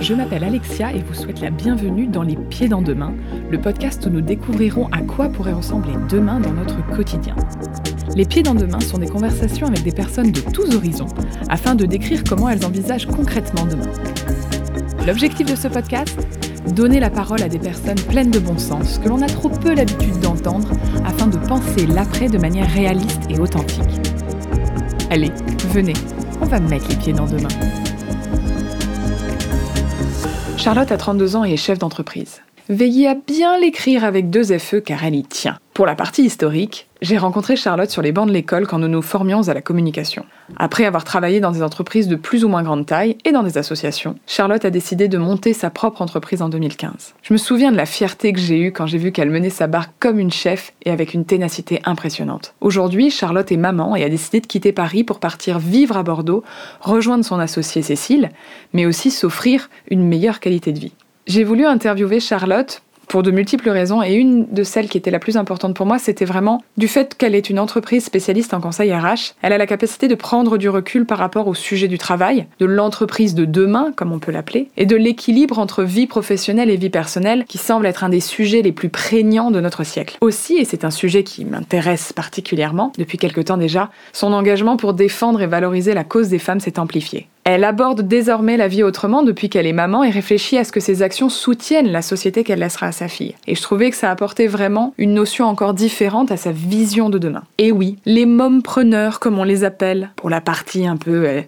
Je m'appelle Alexia et vous souhaite la bienvenue dans Les Pieds dans Demain, le podcast où nous découvrirons à quoi pourrait ressembler demain dans notre quotidien. Les Pieds dans Demain sont des conversations avec des personnes de tous horizons afin de décrire comment elles envisagent concrètement demain. L'objectif de ce podcast? Donner la parole à des personnes pleines de bon sens que l'on a trop peu l'habitude d'entendre afin de penser l'après de manière réaliste et authentique. Allez, venez, on va mettre les pieds dans demain. Charlotte a 32 ans et est chef d'entreprise. Veillez à bien l'écrire avec deux FE car elle y tient. Pour la partie historique, j'ai rencontré Charlotte sur les bancs de l'école quand nous nous formions à la communication. Après avoir travaillé dans des entreprises de plus ou moins grande taille et dans des associations, Charlotte a décidé de monter sa propre entreprise en 2015. Je me souviens de la fierté que j'ai eue quand j'ai vu qu'elle menait sa barque comme une chef et avec une ténacité impressionnante. Aujourd'hui, Charlotte est maman et a décidé de quitter Paris pour partir vivre à Bordeaux, rejoindre son associée Cécile, mais aussi s'offrir une meilleure qualité de vie. J'ai voulu interviewer Charlotte pour de multiples raisons et une de celles qui était la plus importante pour moi, c'était vraiment du fait qu'elle est une entreprise spécialiste en conseil RH. Elle a la capacité de prendre du recul par rapport au sujet du travail, de l'entreprise de demain, comme on peut l'appeler, et de l'équilibre entre vie professionnelle et vie personnelle qui semble être un des sujets les plus prégnants de notre siècle. Aussi, et c'est un sujet qui m'intéresse particulièrement depuis quelque temps déjà, son engagement pour défendre et valoriser la cause des femmes s'est amplifié. Elle aborde désormais la vie autrement depuis qu'elle est maman et réfléchit à ce que ses actions soutiennent la société qu'elle laissera à sa fille. Et je trouvais que ça apportait vraiment une notion encore différente à sa vision de demain. Et oui, les mompreneurs, comme on les appelle, pour la partie un peu euh,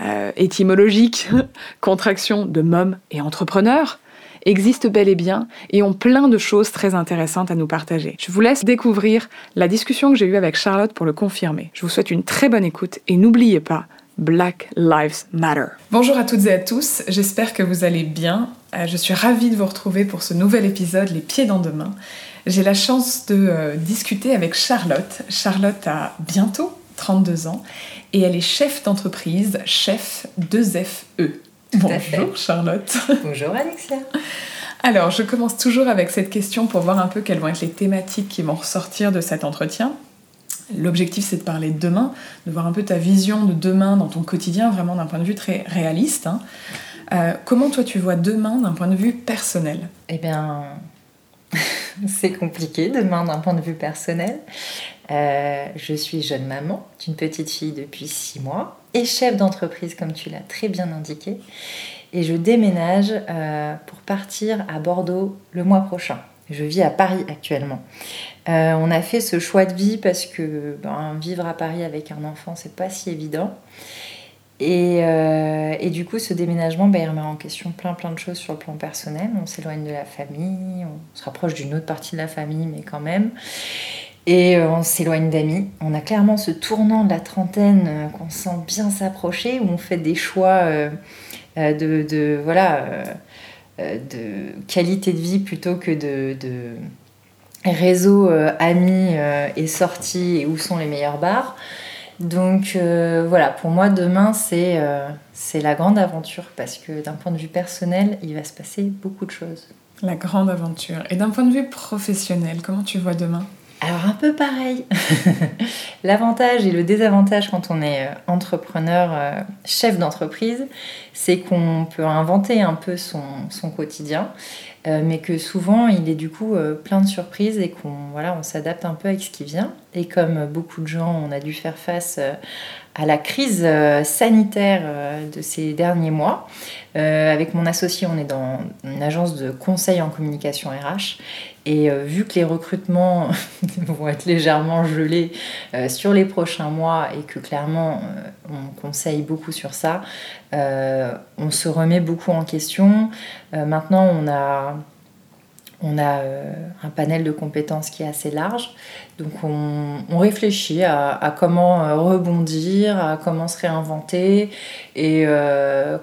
euh, étymologique, contraction de mom et entrepreneur, existent bel et bien et ont plein de choses très intéressantes à nous partager. Je vous laisse découvrir la discussion que j'ai eue avec Charlotte pour le confirmer. Je vous souhaite une très bonne écoute et n'oubliez pas, Black Lives Matter. Bonjour à toutes et à tous, j'espère que vous allez bien. Euh, je suis ravie de vous retrouver pour ce nouvel épisode Les pieds dans demain. J'ai la chance de euh, discuter avec Charlotte. Charlotte a bientôt 32 ans et elle est chef d'entreprise, chef 2FE. Bonjour Charlotte. Bonjour Alexia. Alors, je commence toujours avec cette question pour voir un peu quelles vont être les thématiques qui vont ressortir de cet entretien. L'objectif, c'est de parler de demain, de voir un peu ta vision de demain dans ton quotidien, vraiment d'un point de vue très réaliste. Hein. Euh, comment toi, tu vois demain d'un point de vue personnel? Eh bien, c'est compliqué demain d'un point de vue personnel. Euh, je suis jeune maman d'une petite fille depuis six mois et chef d'entreprise, comme tu l'as très bien indiqué. Et je déménage euh, pour partir à Bordeaux le mois prochain. Je vis à Paris actuellement. Euh, on a fait ce choix de vie parce que ben, vivre à Paris avec un enfant, c'est pas si évident. Et, euh, du coup, ce déménagement, ben, il remet en question plein plein de choses sur le plan personnel. On s'éloigne de la famille, on se rapproche d'une autre partie de la famille, mais quand même. Et euh, on s'éloigne d'amis. On a clairement ce tournant de la trentaine qu'on sent bien s'approcher, où on fait des choix de, voilà, de qualité de vie plutôt que de réseau euh, amis euh, et sorties et où sont les meilleurs bars. Donc euh, voilà, pour moi demain c'est la grande aventure parce que d'un point de vue personnel, il va se passer beaucoup de choses. La grande aventure. Et d'un point de vue professionnel, comment tu vois demain? Alors un peu pareil. L'avantage et le désavantage quand on est entrepreneur, chef d'entreprise, c'est qu'on peut inventer un peu son, son quotidien. Euh, mais que souvent il est du coup euh, plein de surprises et qu'on voilà, on s'adapte un peu avec ce qui vient. Et comme beaucoup de gens, on a dû faire face euh, à la crise sanitaire de ces derniers mois. avec mon associé, on est dans une agence de conseil en communication RH et euh, vu que les recrutements vont être légèrement gelés euh, sur les prochains mois et que clairement euh, on conseille beaucoup sur ça, on se remet beaucoup en question. maintenant, on a, on a un panel de compétences qui est assez large. Donc on, réfléchit à, à, comment rebondir, à comment se réinventer et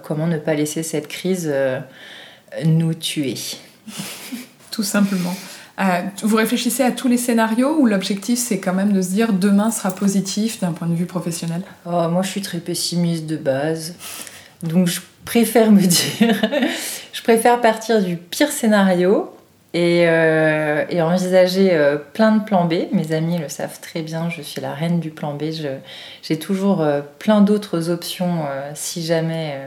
comment ne pas laisser cette crise nous tuer. tout simplement. Euh, vous réfléchissez à tous les scénarios ou l'objectif c'est quand même de se dire demain sera positif d'un point de vue professionnel? Oh, Moi je suis très pessimiste de base, donc je préfère me dire, je préfère partir du pire scénario et, euh, envisager euh, plein de plans B. Mes amis le savent très bien, je suis la reine du plan B, j'ai toujours plein d'autres options si jamais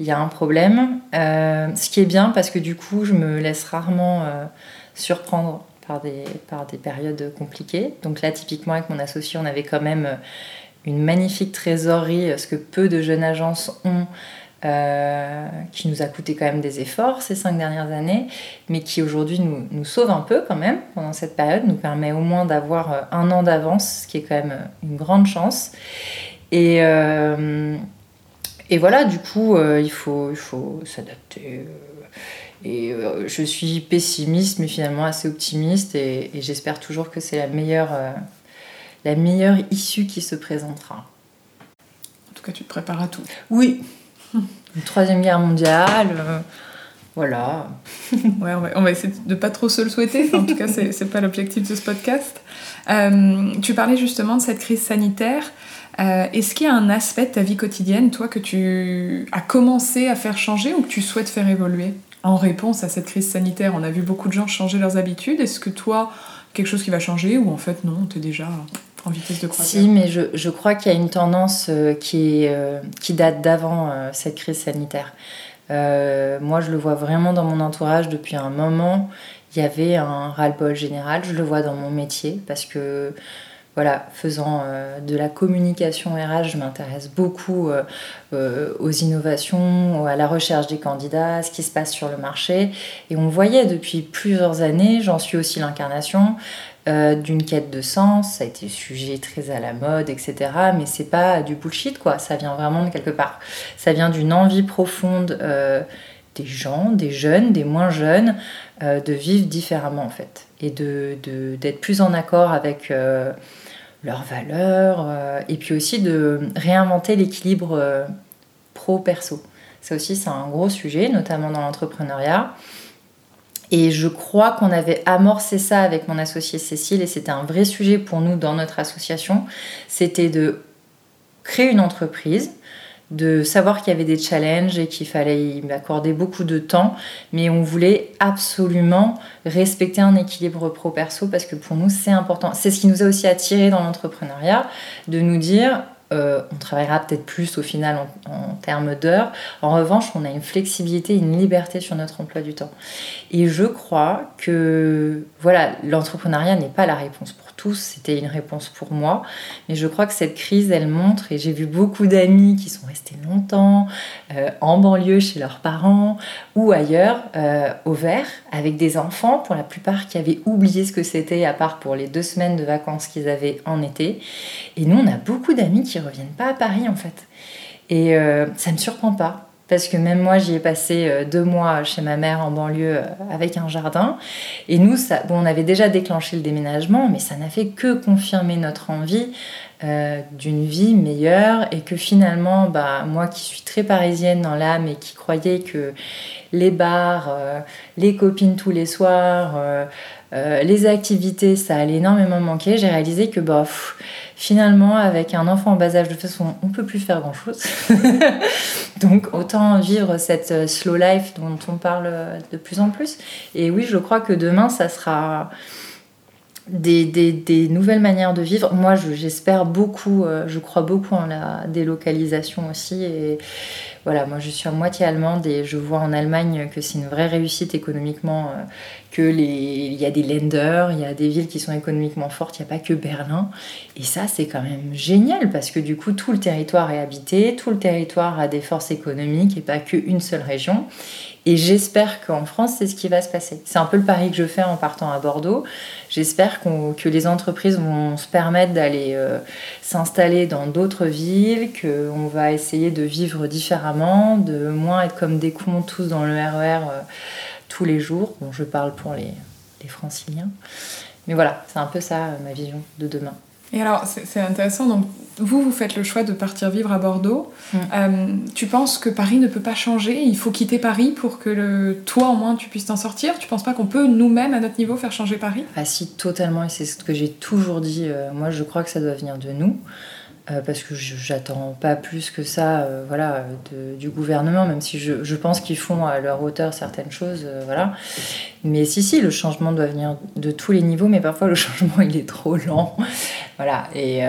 il y a un problème. ce qui est bien parce que du coup, je me laisse rarement surprendre par des, par des périodes compliquées. Donc là, typiquement, avec mon associé, on avait quand même une magnifique trésorerie, ce que peu de jeunes agences ont, euh, qui nous a coûté quand même des efforts ces cinq dernières années, mais qui aujourd'hui nous, nous, sauve un peu quand même pendant cette période, nous permet au moins d'avoir euh, un an d'avance, ce qui est quand même euh, une grande chance. Et, voilà, du coup, il faut s'adapter. Et je suis pessimiste, mais finalement assez optimiste, et, et j'espère toujours que c'est la meilleure, la meilleure issue qui se présentera. En tout cas, tu te prépares à tout. Oui, une troisième guerre mondiale. Euh, voilà. ouais, on va, essayer de pas trop se le souhaiter. en tout cas, c'est, pas l'objectif de ce podcast. Euh, tu parlais justement de cette crise sanitaire. Euh, est-ce qu'il y a un aspect de ta vie quotidienne, toi, que tu as commencé à faire changer ou que tu souhaites faire évoluer? En réponse à cette crise sanitaire On a vu beaucoup de gens changer leurs habitudes. Est-ce que toi, quelque chose qui va changer ou en fait non, tu es déjà en vitesse de croisière? Si, mais je, je crois qu'il y a une tendance euh, qui, est, euh, qui date d'avant euh, cette crise sanitaire. moi, je le vois vraiment dans mon entourage depuis un moment. Il y avait un ras-le-bol général. Je le vois dans mon métier parce que voilà, faisant de la communication RH, je m'intéresse beaucoup aux innovations, à la recherche des candidats, ce qui se passe sur le marché. Et on voyait depuis plusieurs années, j'en suis aussi l'incarnation, euh, d'une quête de sens, ça a été sujet très à la mode, etc. Mais c'est pas du bullshit, quoi. Ça vient vraiment de quelque part. Ça vient d'une envie profonde euh, des gens, des jeunes, des moins jeunes, euh, de vivre différemment, en fait. Et d'être plus en accord avec leurs valeurs. et puis aussi de réinventer l'équilibre pro-perso. Ça aussi, c'est un gros sujet, notamment dans l'entrepreneuriat. Et je crois qu'on avait amorcé ça avec mon associée Cécile et c'était un vrai sujet pour nous dans notre association. C'était de créer une entreprise, de savoir qu'il y avait des challenges et qu'il fallait y accorder beaucoup de temps, mais on voulait absolument respecter un équilibre pro-perso parce que pour nous c'est important. C'est ce qui nous a aussi attiré dans l'entrepreneuriat, de nous dire euh, on travaillera peut-être plus au final en, termes d'heures. En revanche, on a une flexibilité, une liberté sur notre emploi du temps. Et je crois que voilà, l'entrepreneuriat n'est pas la réponse pour tous, c'était une réponse pour moi. Mais je crois que cette crise, elle montre, et j'ai vu beaucoup d'amis qui sont restés longtemps euh, en banlieue chez leurs parents ou ailleurs, euh, au vert, avec des enfants, pour la plupart qui avaient oublié ce que c'était, à part pour les deux semaines de vacances qu'ils avaient en été. Et nous, on a beaucoup d'amis qui reviennent pas à Paris, en fait. Et euh, ça ne me surprend pas parce que même moi j'y ai passé euh, deux mois chez ma mère en banlieue euh, avec un jardin. Et nous, on avait déjà déclenché le déménagement, mais ça n'a fait que confirmer notre envie euh, d'une vie meilleure et que finalement, bah, moi qui suis très parisienne dans l'âme et qui croyais que les bars, les copines tous les soirs, les activités, ça allait énormément manquer, j'ai réalisé que bah, finalement, avec un enfant en bas âge, de toute façon, on peut plus faire grand-chose. Donc, autant vivre cette euh, slow life dont on parle euh, de plus en plus. Et oui, je crois que demain, ça sera des, des, nouvelles manières de vivre. Moi, j'espère beaucoup, euh, je crois beaucoup en la délocalisation aussi. Et voilà, moi je suis à moitié allemande et je vois en Allemagne que c'est une vraie réussite économiquement, euh, que il y a des lenders, il y a des villes qui sont économiquement fortes, il n'y a pas que Berlin. Et ça, c'est quand même génial parce que du coup, tout le territoire est habité, tout le territoire a des forces économiques et pas qu'une seule région. Et j'espère qu'en France, c'est ce qui va se passer. C'est un peu le pari que je fais en partant à Bordeaux. J'espère que les entreprises vont se permettre d'aller euh, s'installer dans d'autres villes, qu'on va essayer de vivre différemment, de moins être comme des cons tous dans le RER e euh, tous les jours. Bon, je parle pour les, franciliens. Mais voilà, c'est un peu ça euh, ma vision de demain. Et alors, c'est intéressant, donc vous, vous faites le choix de partir vivre à Bordeaux. Mm. Euh, tu penses que Paris ne peut pas changer? Il faut quitter Paris pour que le, toi, au moins, tu puisses t'en sortir? Tu penses pas qu'on peut, nous-mêmes, à notre niveau, faire changer Paris? Ah si, totalement, et c'est ce que j'ai toujours dit. Euh, moi, je crois que ça doit venir de nous. Euh, parce que j'attends pas plus que ça euh, voilà, du gouvernement, même si je, je pense qu'ils font à leur hauteur certaines choses. Euh, voilà. Mais si, si, le changement doit venir de tous les niveaux, mais parfois le changement il est trop lent. voilà. Et,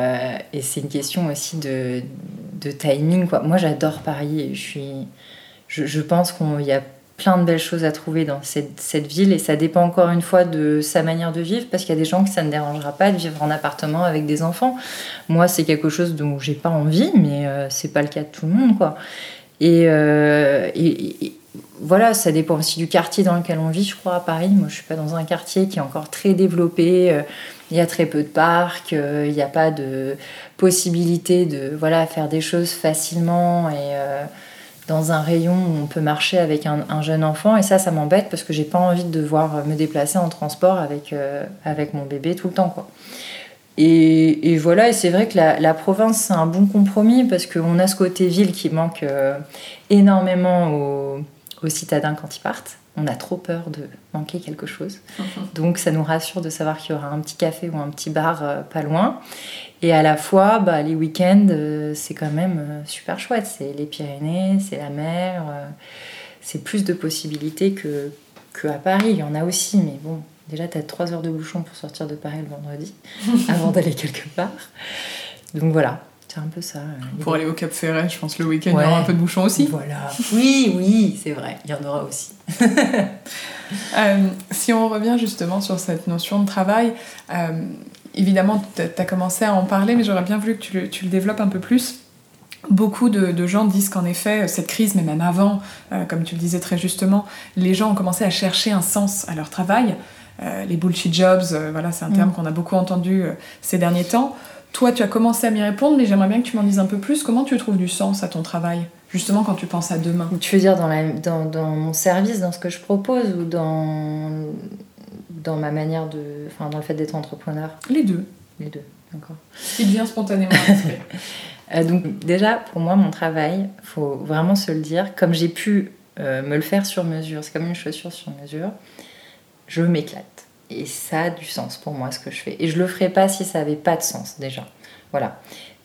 c'est une question aussi de, timing. Moi j'adore Paris je suis je, pense qu'il y a plein de belles choses à trouver dans cette, ville et ça dépend encore une fois de sa manière de vivre parce qu'il y a des gens que ça ne dérangera pas de vivre en appartement avec des enfants. Moi, c'est quelque chose dont j'ai pas envie, mais c'est pas le cas de tout le monde, quoi. Et, et, voilà, ça dépend aussi du quartier dans lequel on vit, je crois, à Paris. Moi, je suis pas dans un quartier qui est encore très développé. Euh, il y a très peu de parcs, euh, il n'y a pas de possibilité de voilà, faire des choses facilement euh, dans un rayon où on peut marcher avec un, jeune enfant. Et ça, ça m'embête parce que j'ai pas envie de devoir me déplacer en transport avec, avec mon bébé tout le temps. Quoi. Et, voilà, et c'est vrai que la, province, c'est un bon compromis parce qu'on a ce côté ville qui manque énormément aux aux citadins quand ils partent. On a trop peur de manquer quelque chose. Donc ça nous rassure de savoir qu'il y aura un petit café ou un petit bar euh, pas loin. Et à la fois, bah, les week-ends, euh, c'est quand même euh, super chouette. C'est les Pyrénées, c'est la mer. c'est plus de possibilités que, que à Paris. Il y en a aussi, mais bon, déjà, tu as 3 heures de bouchon pour sortir de Paris le vendredi avant d'aller quelque part. Donc voilà, c'est un peu ça. Euh, Pour aller au Cap Ferret, je pense le week-end, il y aura un peu de bouchon aussi. Voilà. Oui, oui, c'est vrai, il y en aura aussi. Euh, si on revient justement sur cette notion de travail, euh, évidemment, tu as commencé à en parler, mais j'aurais bien voulu que tu le, tu le, développes un peu plus. Beaucoup de, de gens disent qu'en effet, cette crise, mais même avant, comme tu le disais très justement, les gens ont commencé à chercher un sens à leur travail. les bullshit jobs, voilà, c'est un terme mm. qu'on a beaucoup entendu ces derniers temps. Toi, tu as commencé à m'y répondre, mais j'aimerais bien que tu m'en dises un peu plus. Comment tu trouves du sens à ton travail Justement, quand tu penses à demain? Tu veux dire dans, la, dans, dans, mon service, dans ce que je propose ou dans, dans ma manière de. Enfin, dans le fait d'être entrepreneur? Les deux. Les deux, d'accord. Il vient spontanément. euh, donc, déjà, pour moi, mon travail, faut vraiment se le dire, comme j'ai pu euh, me le faire sur mesure, c'est comme une chaussure sur mesure, je m'éclate. Et ça a du sens pour moi ce que je fais. Et je le ferais pas si ça avait pas de sens déjà. Voilà.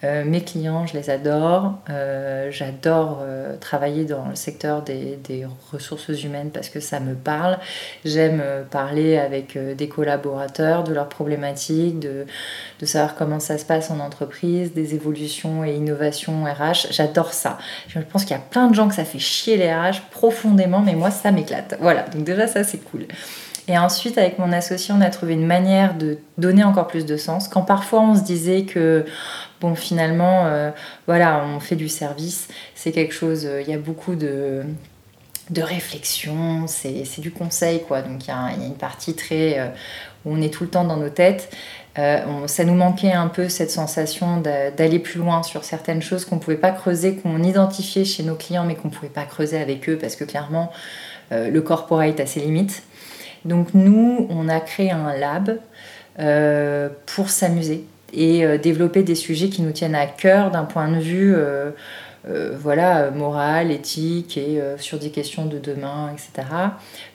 Euh, mes clients, je les adore. Euh, j'adore euh, travailler dans le secteur des, ressources humaines parce que ça me parle. J'aime parler avec des collaborateurs de leurs problématiques, de, de, savoir comment ça se passe en entreprise, des évolutions et innovations RH. J'adore ça. Je pense qu'il y a plein de gens que ça fait chier les RH profondément, mais moi ça m'éclate. Voilà, donc déjà ça c'est cool. Et ensuite, avec mon associé, on a trouvé une manière de donner encore plus de sens. Quand parfois on se disait que, bon, finalement, euh, voilà, on fait du service, c'est quelque chose, euh, il y a beaucoup de, de réflexion, c'est du conseil, quoi. Donc il y, a une partie très. Euh, où on est tout le temps dans nos têtes. ça nous manquait un peu cette sensation d'aller plus loin sur certaines choses qu'on ne pouvait pas creuser, qu'on identifiait chez nos clients, mais qu'on ne pouvait pas creuser avec eux parce que clairement, le corporate a ses limites. Donc nous, on a créé un lab euh, pour s'amuser et euh, développer des sujets qui nous tiennent à cœur d'un point de vue euh, voilà, moral, éthique et sur des questions de demain, etc.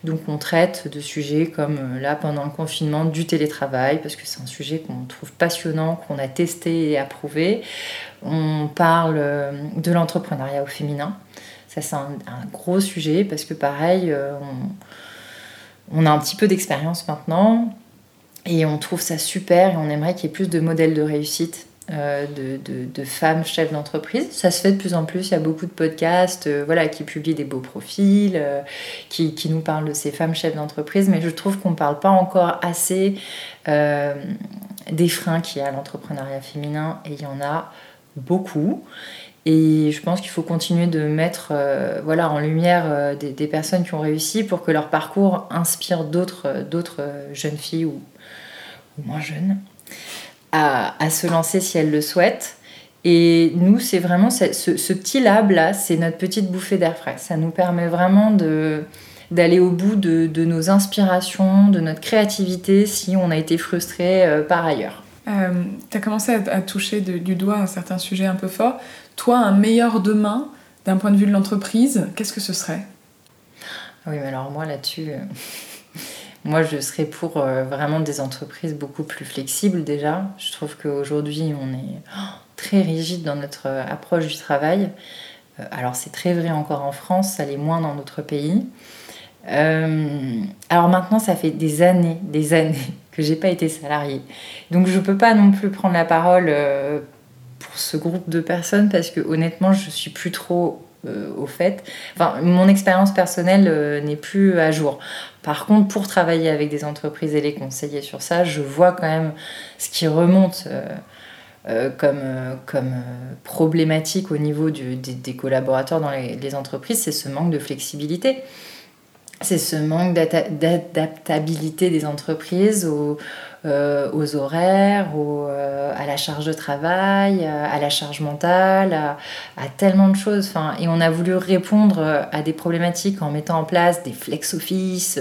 Donc on traite de sujets comme là pendant le confinement du télétravail parce que c'est un sujet qu'on trouve passionnant, qu'on a testé et approuvé. On parle de l'entrepreneuriat au féminin. Ça c'est un, un, gros sujet parce que pareil, on on a un petit peu d'expérience maintenant et on trouve ça super et on aimerait qu'il y ait plus de modèles de réussite euh, de, femmes chefs d'entreprise. Ça se fait de plus en plus, il y a beaucoup de podcasts euh, qui publient des beaux profils, euh, qui, nous parlent de ces femmes chefs d'entreprise, mais je trouve qu'on ne parle pas encore assez des freins qu'il y a à l'entrepreneuriat féminin et il y en a beaucoup. Et je pense qu'il faut continuer de mettre euh, voilà, en lumière euh, des, personnes qui ont réussi pour que leur parcours inspire d'autres, euh, jeunes filles ou, moins jeunes à, se lancer si elles le souhaitent. Et nous, c'est vraiment ce, petit lab-là, c'est notre petite bouffée d'air frais. Ça nous permet vraiment d'aller au bout de, nos inspirations, de notre créativité si on a été frustré par ailleurs. tu as commencé à, toucher du doigt un certain sujet un peu fort toi, un meilleur demain d'un point de vue de l'entreprise, qu'est-ce que ce serait? Oui, mais alors moi là-dessus, euh, moi je serais pour euh, vraiment des entreprises beaucoup plus flexibles déjà. Je trouve qu'aujourd'hui on est oh, très rigide dans notre euh, approche du travail. alors c'est très vrai encore en France, ça l'est moins dans d'autres pays. alors maintenant, ça fait des années, des années que j'ai pas été salariée. Donc je peux pas non plus prendre la parole pour ce groupe de personnes parce que honnêtement, je suis plus trop au fait. Enfin, mon expérience personnelle n'est plus à jour. Par contre, pour travailler avec des entreprises et les conseiller sur ça, je vois quand même ce qui remonte. comme, comme problématique au niveau des, collaborateurs dans les, les entreprises, c'est ce manque de flexibilité c'est ce manque d'adaptabilité des entreprises aux, euh, aux horaires, euh, à la charge de travail, euh, à la charge mentale, à, tellement de choses. Enfin, et on a voulu répondre à des problématiques en mettant en place des flex office,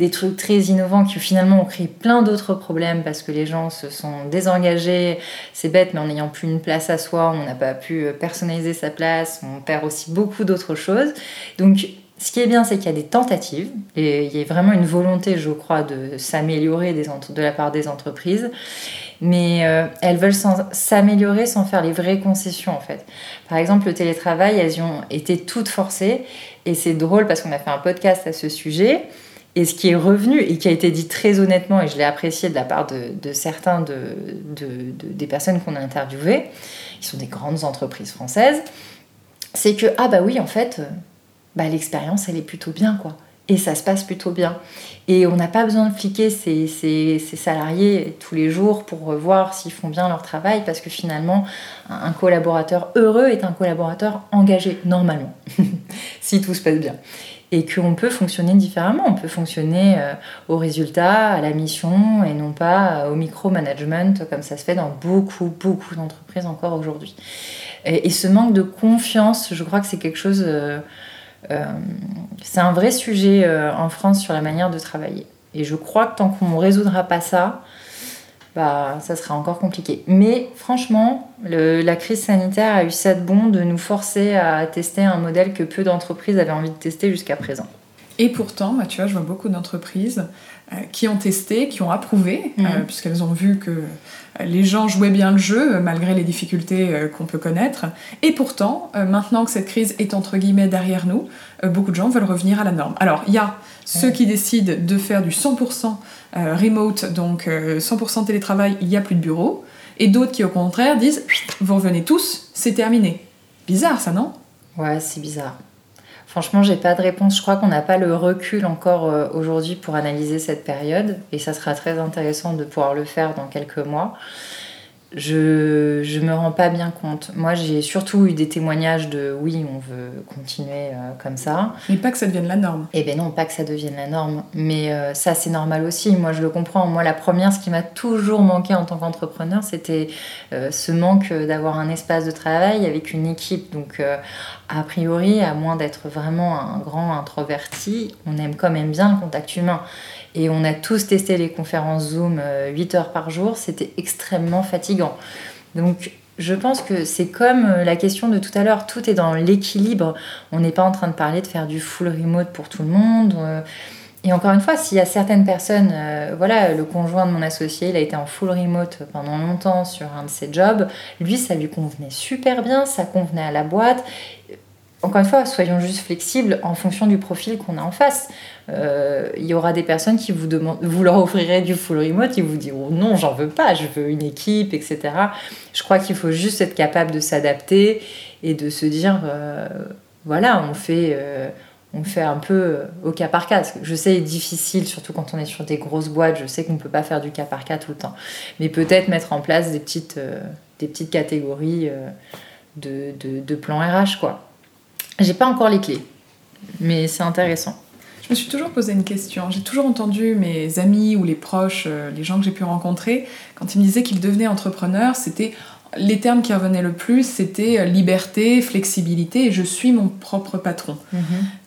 des trucs très innovants qui finalement ont créé plein d'autres problèmes parce que les gens se sont désengagés. C'est bête, mais en n'ayant plus une place à soi, on n'a pas pu personnaliser sa place, on perd aussi beaucoup d'autres choses. Donc ce qui est bien, c'est qu'il y a des tentatives et il y a vraiment une volonté, je crois, de s'améliorer de la part des entreprises. Mais euh, elles veulent s'améliorer sans faire les vraies concessions, en fait. Par exemple, le télétravail, elles y ont été toutes forcées. Et c'est drôle parce qu'on a fait un podcast à ce sujet. Et ce qui est revenu et qui a été dit très honnêtement, et je l'ai apprécié de la part de, certains de, des personnes qu'on a interviewées, qui sont des grandes entreprises françaises, c'est que, ah bah oui, en fait, bah, l'expérience, elle est plutôt bien, quoi. Et ça se passe plutôt bien. Et on n'a pas besoin de fliquer ses, salariés tous les jours pour voir s'ils font bien leur travail, parce que finalement, un collaborateur heureux est un collaborateur engagé, normalement, si tout se passe bien. Et qu'on peut fonctionner différemment. On peut fonctionner euh, au résultat, à la mission, et non pas au micromanagement, comme ça se fait dans beaucoup, beaucoup d'entreprises encore aujourd'hui. Et, ce manque de confiance, je crois que c'est quelque chose... Euh, euh, c'est un vrai sujet euh, en France sur la manière de travailler. Et je crois que tant qu'on ne résoudra pas ça, bah, ça sera encore compliqué. Mais franchement, la crise sanitaire a eu ça de bon de nous forcer à tester un modèle que peu d'entreprises avaient envie de tester jusqu'à présent. Et pourtant, bah, tu vois, je vois beaucoup d'entreprises euh, qui ont testé, qui ont approuvé, mhm. puisqu'elles ont vu que les gens jouaient bien le jeu euh, malgré les difficultés euh, qu'on peut connaître. Et pourtant, euh, maintenant que cette crise est entre guillemets derrière nous, beaucoup de gens veulent revenir à la norme. Alors, il y a ceux qui décident de faire du 100% remote, donc 100% télétravail, il n'y a plus de bureau. Et d'autres qui, au contraire, disent Vous revenez tous, c'est terminé. Bizarre, ça, non? Ouais, c'est bizarre. Franchement, j'ai pas de réponse. Je crois qu'on n'a pas le recul encore euh, aujourd'hui pour analyser cette période et ça sera très intéressant de pouvoir le faire dans quelques mois je, je me rends pas bien compte. Moi, j'ai surtout eu des témoignages de oui, on veut continuer euh, comme ça. Mais pas que ça devienne la norme. Eh bien non, pas que ça devienne la norme. Mais euh, ça, c'est normal aussi. Moi, je le comprends. Moi, la première, ce qui m'a toujours manqué en tant qu'entrepreneur, c'était euh, ce manque d'avoir un espace de travail avec une équipe. Donc, a priori, à moins d'être vraiment un grand introverti, on aime quand même bien le contact humain. Et on a tous testé les conférences Zoom 8 euh, heures par jour, c'était extrêmement fatigant. Donc je pense que c'est comme euh, la question de tout à l'heure, tout est dans l'équilibre. On n'est pas en train de parler de faire du full remote pour tout le monde. Euh. Et encore une fois, s'il y a certaines personnes, voilà, le conjoint de mon associé, il a été en full remote pendant longtemps sur un de ses jobs, lui, ça lui convenait super bien, ça convenait à la boîte encore une fois, soyons juste flexibles en fonction du profil qu'on a en face. Euh, il y aura des personnes qui vous demandent, vous leur offrirez du full remote, ils vous diront non, j'en veux pas, je veux une équipe, etc. Je crois qu'il faut juste être capable de s'adapter et de se dire, euh, voilà, on fait, euh, on fait un peu au cas par cas. Je sais, c'est difficile, surtout quand on est sur des grosses boîtes, je sais qu'on ne peut pas faire du cas par cas tout le temps. Mais peut-être mettre en place des petites, des petites catégories de, de, plans RH, quoi. J'ai pas encore les clés, mais c'est intéressant. Je me suis toujours posé une question. J'ai toujours entendu mes amis ou les proches, euh, les gens que j'ai pu rencontrer, quand ils me disaient qu'ils devenaient entrepreneurs, c'était les termes qui revenaient le plus, c'était euh, liberté, flexibilité et je suis mon propre patron. Mhm.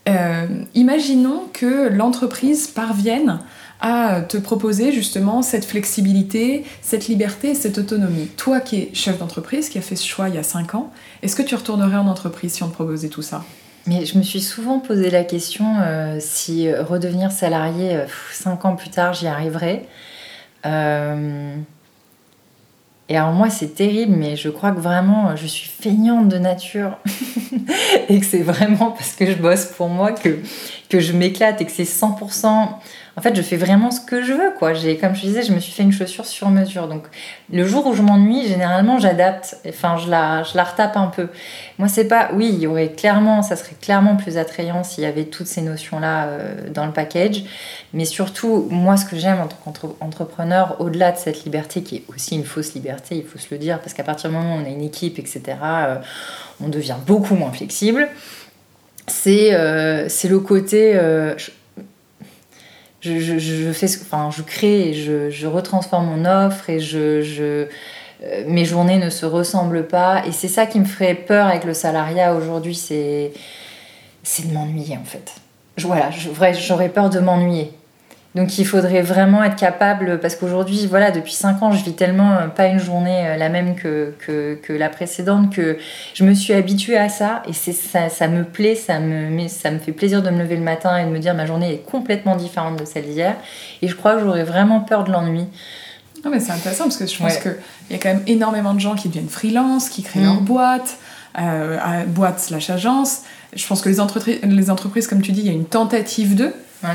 Euh, imaginons que l'entreprise parvienne à te proposer justement cette flexibilité, cette liberté et cette autonomie. Toi qui es chef d'entreprise, qui a fait ce choix il y a 5 ans, est-ce que tu retournerais en entreprise si on te proposait tout ça? Mais je me suis souvent posé la question euh, si euh, redevenir salarié 5 euh, ans plus tard, j'y arriverais. Et alors moi c'est terrible, mais je crois que vraiment je suis feignante de nature et que c'est vraiment parce que je bosse pour moi que que je m'éclate et que c'est 100%. En fait, je fais vraiment ce que je veux, quoi. J'ai, comme je disais, je me suis fait une chaussure sur mesure. Donc, le jour où je m'ennuie, généralement, j'adapte. Enfin, je la, je la retape un peu. Moi, c'est pas. Oui, il y aurait clairement, ça serait clairement plus attrayant s'il y avait toutes ces notions-là euh, dans le package. Mais surtout, moi, ce que j'aime en tant qu'entrepreneur, au-delà de cette liberté qui est aussi une fausse liberté, il faut se le dire, parce qu'à partir du moment où on a une équipe, etc., euh, on devient beaucoup moins flexible. C'est, euh, c'est le côté fais, enfin, je crée et je, retransforme mon offre et je, je, euh, mes journées ne se ressemblent pas. Et c'est ça qui me ferait peur avec le salariat aujourd'hui, c'est, c'est de m'ennuyer en fait. Voilà, j'aurais peur de m'ennuyer. Donc il faudrait vraiment être capable, parce qu'aujourd'hui, voilà, depuis 5 ans, je vis tellement euh, pas une journée euh, la même que, que, la précédente que je me suis habituée à ça et c'est ça, ça me plaît, ça me, ça me fait plaisir de me lever le matin et de me dire ma journée est complètement différente de celle d'hier. Et je crois que j'aurais vraiment peur de l'ennui. Non mais c'est intéressant parce que je pense qu'il y a quand même énormément de gens qui deviennent freelance, qui créent leur mmh. boîte, euh, boîte slash agence. Je pense que les, entreprises, les entreprises, comme tu dis, il y a une tentative d'eux. Ouais.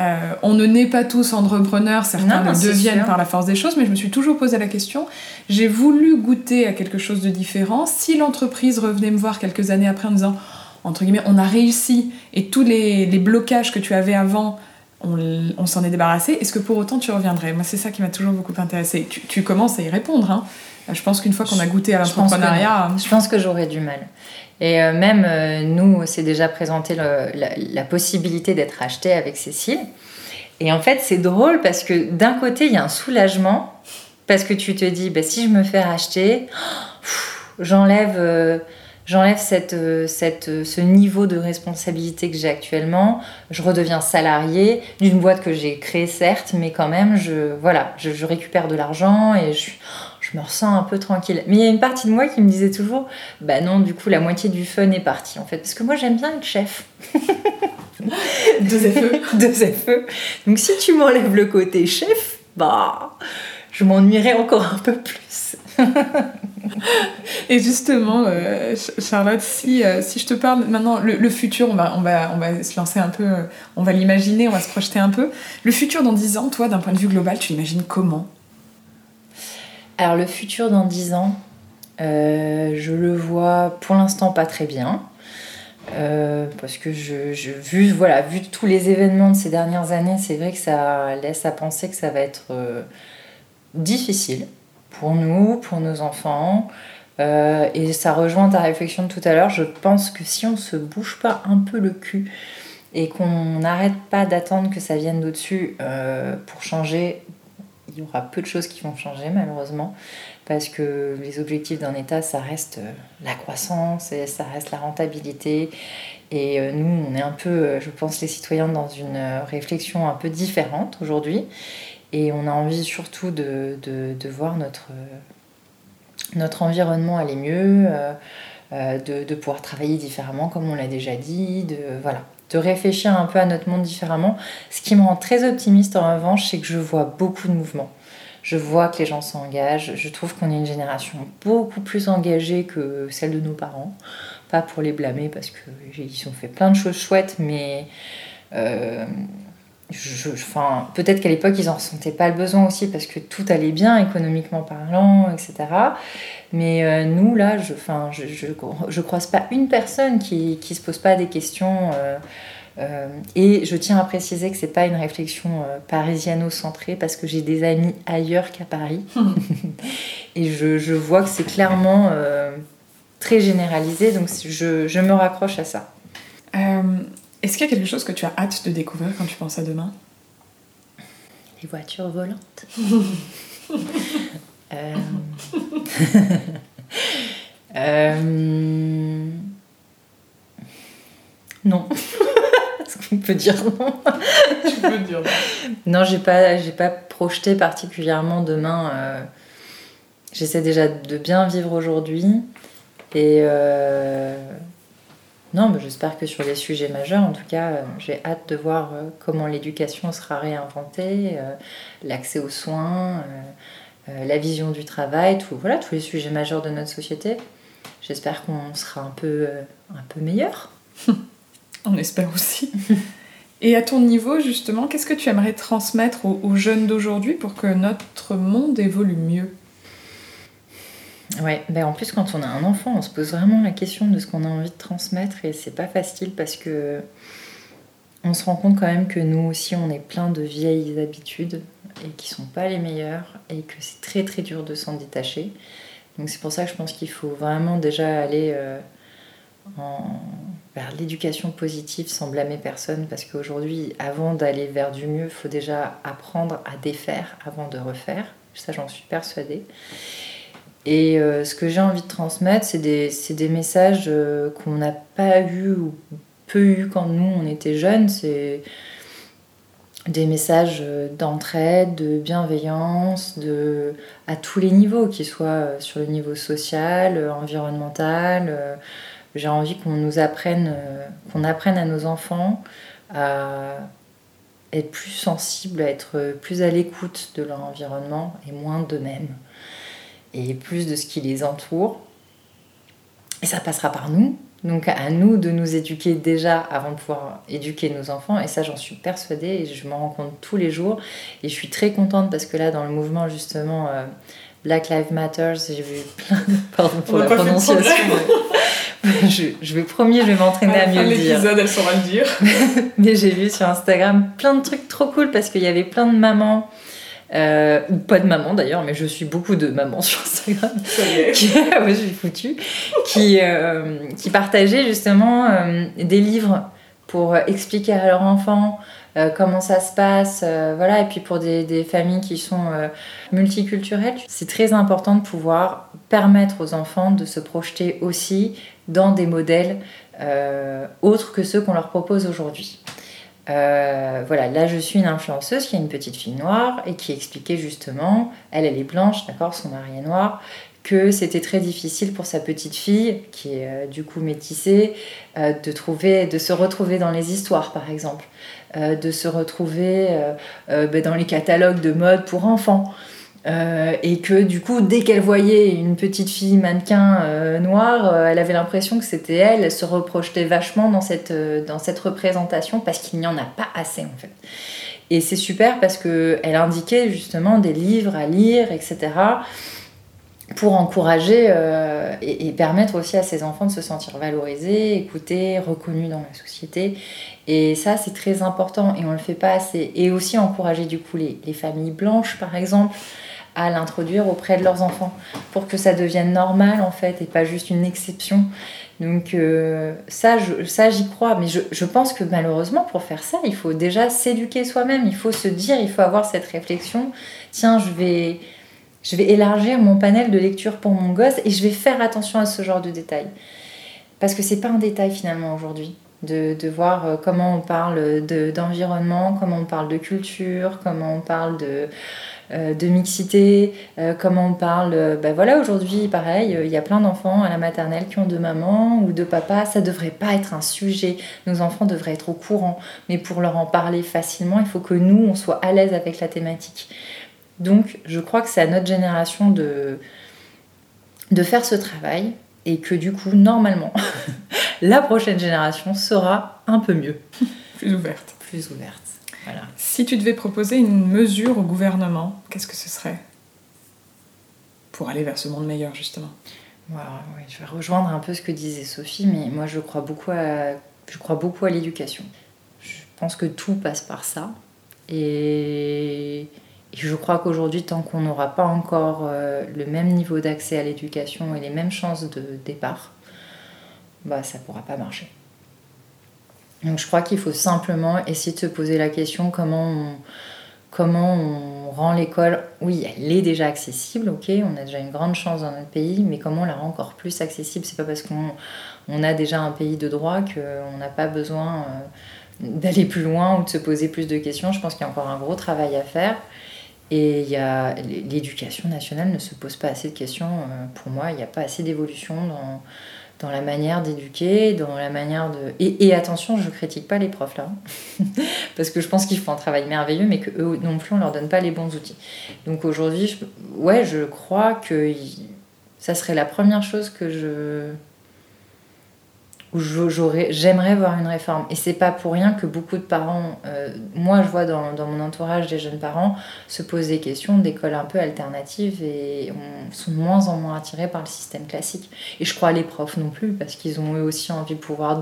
Euh, on ne naît pas tous entrepreneurs, certains le deviennent par la force des choses, mais je me suis toujours posé la question. J'ai voulu goûter à quelque chose de différent. Si l'entreprise revenait me voir quelques années après en disant, entre guillemets, on a réussi et tous les, blocages que tu avais avant, on, s'en est débarrassé, est-ce que pour autant tu reviendrais? Moi, c'est ça qui m'a toujours beaucoup intéressé. Tu, commences à y répondre. Hein. Je pense qu'une fois qu'on a goûté à l'entrepreneuriat. Je pense que j'aurais du mal. Et euh, même euh, nous, c'est déjà présenté la, possibilité d'être acheté avec Cécile. Et en fait, c'est drôle parce que d'un côté, il y a un soulagement parce que tu te dis, bah, si je me fais racheter, j'enlève euh, j'enlève cette, cette, ce niveau de responsabilité que j'ai actuellement. Je redeviens salarié d'une boîte que j'ai créée, certes, mais quand même, je, voilà, je, je récupère de l'argent et je, je me ressens un peu tranquille. Mais il y a une partie de moi qui me disait toujours, bah non, du coup, la moitié du fun est partie, en fait. Parce que moi, j'aime bien être chef. Deux FE. Deux FE. Donc si tu m'enlèves le côté chef, bah, je m'ennuierais encore un peu plus. Et justement, euh, Charlotte, si, euh, si je te parle maintenant, le, futur, on va, on, va, on va se lancer un peu, euh, on va l'imaginer, on va se projeter un peu. Le futur dans 10 ans, toi, d'un point de vue global, tu l'imagines comment? Alors le futur dans 10 ans, euh, je le vois pour l'instant pas très bien. Euh, parce que je, vu, voilà, vu tous les événements de ces dernières années, c'est vrai que ça laisse à penser que ça va être euh, difficile pour nous, pour nos enfants. et ça rejoint ta réflexion de tout à l'heure. Je pense que si on se bouge pas un peu le cul et qu'on n'arrête pas d'attendre que ça vienne d'au-dessus pour changer, y aura peu de choses qui vont changer malheureusement parce que les objectifs d'un État, ça reste euh, la croissance et ça reste la rentabilité. Et euh, nous, on est un peu, euh, je pense, les citoyens dans une réflexion un peu différente aujourd'hui. Et on a envie surtout de, voir notre, notre environnement aller mieux, de, de, pouvoir travailler différemment, comme on l'a déjà dit, de, voilà, de réfléchir un peu à notre monde différemment. Ce qui me rend très optimiste en revanche, c'est que je vois beaucoup de mouvements. Je vois que les gens s'engagent. Je trouve qu'on est une génération beaucoup plus engagée que celle de nos parents. Pas pour les blâmer parce qu'ils ont fait plein de choses chouettes, mais euh, enfin, peut-être qu'à l'époque ils en ressentaient pas le besoin aussi parce que tout allait bien économiquement parlant, etc. Mais euh, nous là, je, enfin, je, je, croise pas une personne qui, qui se pose pas des questions. Euh, euh, et je tiens à préciser que c'est pas une réflexion parisiano-centrée parce que j'ai des amis ailleurs qu'à Paris. et je, je, vois que c'est clairement très généralisé, donc je, je, me raccroche à ça. Est-ce qu'il y a quelque chose que tu as hâte de découvrir quand tu penses à demain? Les voitures volantes. euh... euh... Non. Est-ce qu'on peut dire non? Tu peux dire non. Non, j'ai pas, j'ai pas projeté particulièrement demain. Euh... J'essaie déjà de bien vivre aujourd'hui. Et euh, non, mais j'espère que sur les sujets majeurs, en tout cas, euh, j'ai hâte de voir euh, comment l'éducation sera réinventée, euh, l'accès aux soins, la vision du travail, tout, voilà, tous les sujets majeurs de notre société. J'espère qu'on sera un peu, un peu meilleur. On espère aussi. Et à ton niveau, justement, qu'est-ce que tu aimerais transmettre aux, jeunes d'aujourd'hui pour que notre monde évolue mieux? Ouais, ben en plus quand on a un enfant, on se pose vraiment la question de ce qu'on a envie de transmettre et c'est pas facile parce que on se rend compte quand même que nous aussi on est plein de vieilles habitudes et qui sont pas les meilleures et que c'est très très dur de s'en détacher. Donc c'est pour ça que je pense qu'il faut vraiment déjà aller euh, vers l'éducation positive sans blâmer personne parce qu'aujourd'hui, avant d'aller vers du mieux, il faut déjà apprendre à défaire avant de refaire. Ça, j'en suis persuadée. Et euh, ce que j'ai envie de transmettre, c'est des, des, messages euh, qu'on n'a pas eu ou peu eu quand nous, on était jeunes. C'est des messages euh, d'entraide, de bienveillance, de, à tous les niveaux, qu'ils soient sur le niveau social, environnemental. J'ai envie qu'on nous apprenne, qu'on apprenne à nos enfants à être plus sensibles, à être plus à l'écoute de leur environnement et moins d'eux-mêmes et plus de ce qui les entoure. Et ça passera par nous. Donc à nous de nous éduquer déjà avant de pouvoir éduquer nos enfants. Et ça, j'en suis persuadée et je m'en rends compte tous les jours. Et je suis très contente parce que là, dans le mouvement justement euh, Black Lives Matter, j'ai vu plein de... Pardon pour la prononciation. je, je vais promis, je vais m'entraîner à, mieux le dire. l'épisode, elle saura le dire. Mais j'ai vu sur Instagram plein de trucs trop cool parce qu'il y avait plein de mamans euh, ou pas de maman d'ailleurs, mais je suis beaucoup de mamans sur Instagram. qui, je suis foutue. Qui, euh, qui partageaient justement euh, des livres pour expliquer à leurs enfants comment ça se passe, voilà, et puis pour des, des familles qui sont multiculturelles, c'est très important de pouvoir permettre aux enfants de se projeter aussi dans des modèles autres que ceux qu'on leur propose aujourd'hui. Euh, voilà, là je suis une influenceuse qui a une petite fille noire et qui expliquait justement, elle elle est blanche, d'accord, son mari est noir, que c'était très difficile pour sa petite fille, qui est euh, du coup métissée, euh, de, trouver, de se retrouver dans les histoires par exemple, de se retrouver ben, dans les catalogues de mode pour enfants. Euh, et que du coup, dès qu'elle voyait une petite fille mannequin euh, noire, euh, elle avait l'impression que c'était elle, elle se reprojetait vachement dans cette, dans cette représentation parce qu'il n'y en a pas assez en fait. Et c'est super parce qu'elle indiquait justement des livres à lire, etc., pour encourager et, et, permettre aussi à ses enfants de se sentir valorisés, écoutés, reconnus dans la société. Et ça, c'est très important et on ne le fait pas assez. Et aussi encourager du coup les, les familles blanches, par exemple, à l'introduire auprès de leurs enfants pour que ça devienne normal en fait et pas juste une exception. Donc euh, ça, ça j'y crois, mais je, pense que malheureusement pour faire ça, il faut déjà s'éduquer soi-même, il faut se dire, il faut avoir cette réflexion, tiens, je vais, je vais élargir mon panel de lecture pour mon gosse et je vais faire attention à ce genre de détails. Parce que c'est pas un détail finalement aujourd'hui. De, voir euh, comment on parle d'environnement, comment on parle de culture, comment on parle de, de mixité, euh, comment on parle. Ben voilà, aujourd'hui, pareil, il y a plein d'enfants à la maternelle qui ont deux mamans ou deux papas. Ça devrait pas être un sujet. Nos enfants devraient être au courant. Mais pour leur en parler facilement, il faut que nous, on soit à l'aise avec la thématique. Donc, je crois que c'est à notre génération de, de faire ce travail et que du coup, normalement, la prochaine génération sera un peu mieux. Plus ouverte. Plus ouverte. Si tu devais proposer une mesure au gouvernement, qu'est-ce que ce serait Pour aller vers ce monde meilleur, justement? je vais rejoindre un peu ce que disait Sophie, mais moi je crois beaucoup à, je crois beaucoup à l'éducation. Je pense que tout passe par ça. Et, je crois qu'aujourd'hui, tant qu'on n'aura pas encore euh, le même niveau d'accès à l'éducation et les mêmes chances de départ, bah, ça ne pourra pas marcher. Donc je crois qu'il faut simplement essayer de se poser la question comment on, comment on rend l'école, oui, elle est déjà accessible, ok, on a déjà une grande chance dans notre pays, mais comment on la rend encore plus accessible? C'est pas parce qu'on on a déjà un pays de droit qu'on n'a pas besoin euh, d'aller plus loin ou de se poser plus de questions. Je pense qu'il y a encore un gros travail à faire. Et l'éducation nationale ne se pose pas assez de questions. Euh, pour moi, il n'y a pas assez d'évolution dans, dans la manière d'éduquer, dans la manière de... Et, attention, je critique pas les profs là, parce que je pense qu'ils font un travail merveilleux, mais que eux non plus, on leur donne pas les bons outils. Donc aujourd'hui, je... ouais, je crois que ça serait la première chose que je où j'aimerais voir une réforme. Et c'est pas pour rien que beaucoup de parents, euh, moi je vois dans, dans, mon entourage des jeunes parents, se poser des questions d'écoles un peu alternatives et on, sont de moins en moins attirés par le système classique. Et je crois les profs non plus, parce qu'ils ont eux aussi envie de pouvoir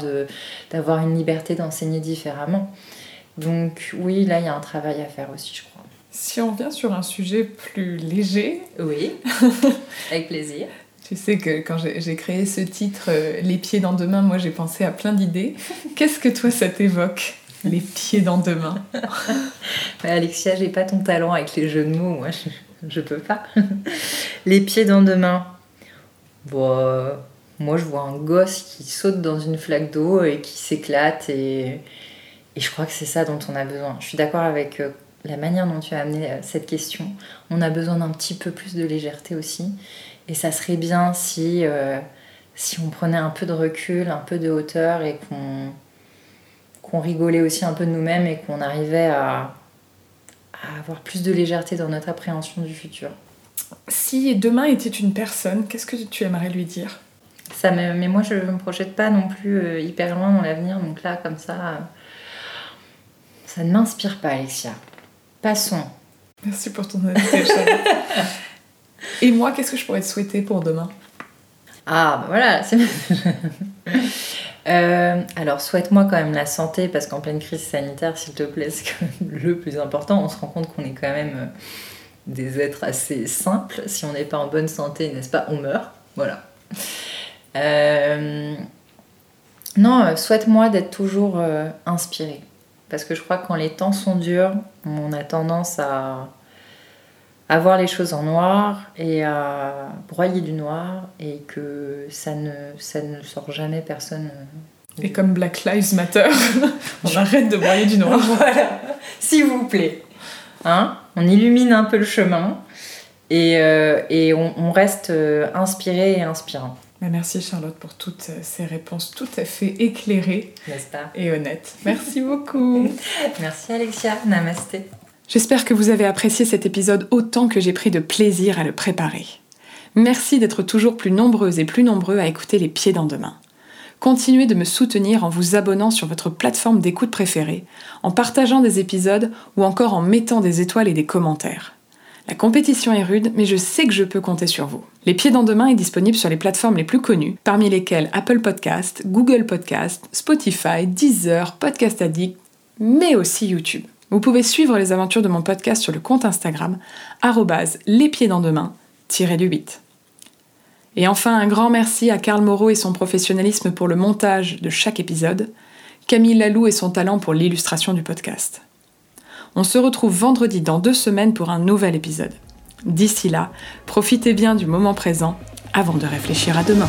d'avoir une liberté d'enseigner différemment. Donc oui, là il y a un travail à faire aussi, je crois. Si on revient sur un sujet plus léger. Oui, avec plaisir. Tu sais que quand j'ai créé ce titre, euh, Les pieds dans deux mains, moi j'ai pensé à plein d'idées. Qu'est-ce que toi ça t'évoque Les pieds dans deux mains Alexia, j'ai pas ton talent avec les jeux de mots, moi je, je peux pas. les pieds dans deux mains. Bon, euh, moi je vois un gosse qui saute dans une flaque d'eau et qui s'éclate et, et, je crois que c'est ça dont on a besoin. Je suis d'accord avec euh, la manière dont tu as amené cette question. On a besoin d'un petit peu plus de légèreté aussi. Et ça serait bien si, euh, si on prenait un peu de recul, un peu de hauteur et qu'on qu'on rigolait aussi un peu de nous-mêmes et qu'on arrivait à, à, avoir plus de légèreté dans notre appréhension du futur. Si demain était une personne, qu'est-ce que tu aimerais lui dire? Ça Mais moi, je ne me projette pas non plus euh, hyper loin dans l'avenir, donc là, comme ça, ça ne m'inspire pas, Alexia. Passons. Merci pour ton honnêteté, Et moi, qu'est-ce que je pourrais te souhaiter pour demain? Ah, bah voilà, c'est euh, alors, souhaite-moi quand même la santé, parce qu'en pleine crise sanitaire, s'il te plaît, c'est le plus important. On se rend compte qu'on est quand même euh, des êtres assez simples. Si on n'est pas en bonne santé, n'est-ce pas, on meurt. Voilà. Euh, non, souhaite-moi d'être toujours inspiré. Parce que je crois que quand les temps sont durs, on a tendance à à voir les choses en noir et à broyer du noir et que ça ne, ça ne sort jamais personne. Euh, et comme Black Lives Matter, on arrête de broyer du noir. voilà, s'il vous plaît. Hein on illumine un peu le chemin et, euh, et on, reste euh, inspiré et inspirant. Merci Charlotte pour toutes ces réponses tout à fait éclairées et honnêtes. Merci beaucoup. Merci Alexia. Namasté. J'espère que vous avez apprécié cet épisode autant que j'ai pris de plaisir à le préparer. Merci d'être toujours plus nombreuses et plus nombreux à écouter les pieds dans demain. Continuez de me soutenir en vous abonnant sur votre plateforme d'écoute préférée, en partageant des épisodes ou encore en mettant des étoiles et des commentaires. La compétition est rude, mais je sais que je peux compter sur vous. Les Pieds dans Demain est disponible sur les plateformes les plus connues, parmi lesquelles Apple Podcast, Google Podcast, Spotify, Deezer, Podcast Addict, mais aussi YouTube. Vous pouvez suivre les aventures de mon podcast sur le compte Instagram les pieds dans demain du 8. Et enfin, un grand merci à Karl Moreau et son professionnalisme pour le montage de chaque épisode, Camille Lalou et son talent pour l'illustration du podcast. On se retrouve vendredi dans deux semaines pour un nouvel épisode. D'ici là, profitez bien du moment présent avant de réfléchir à demain.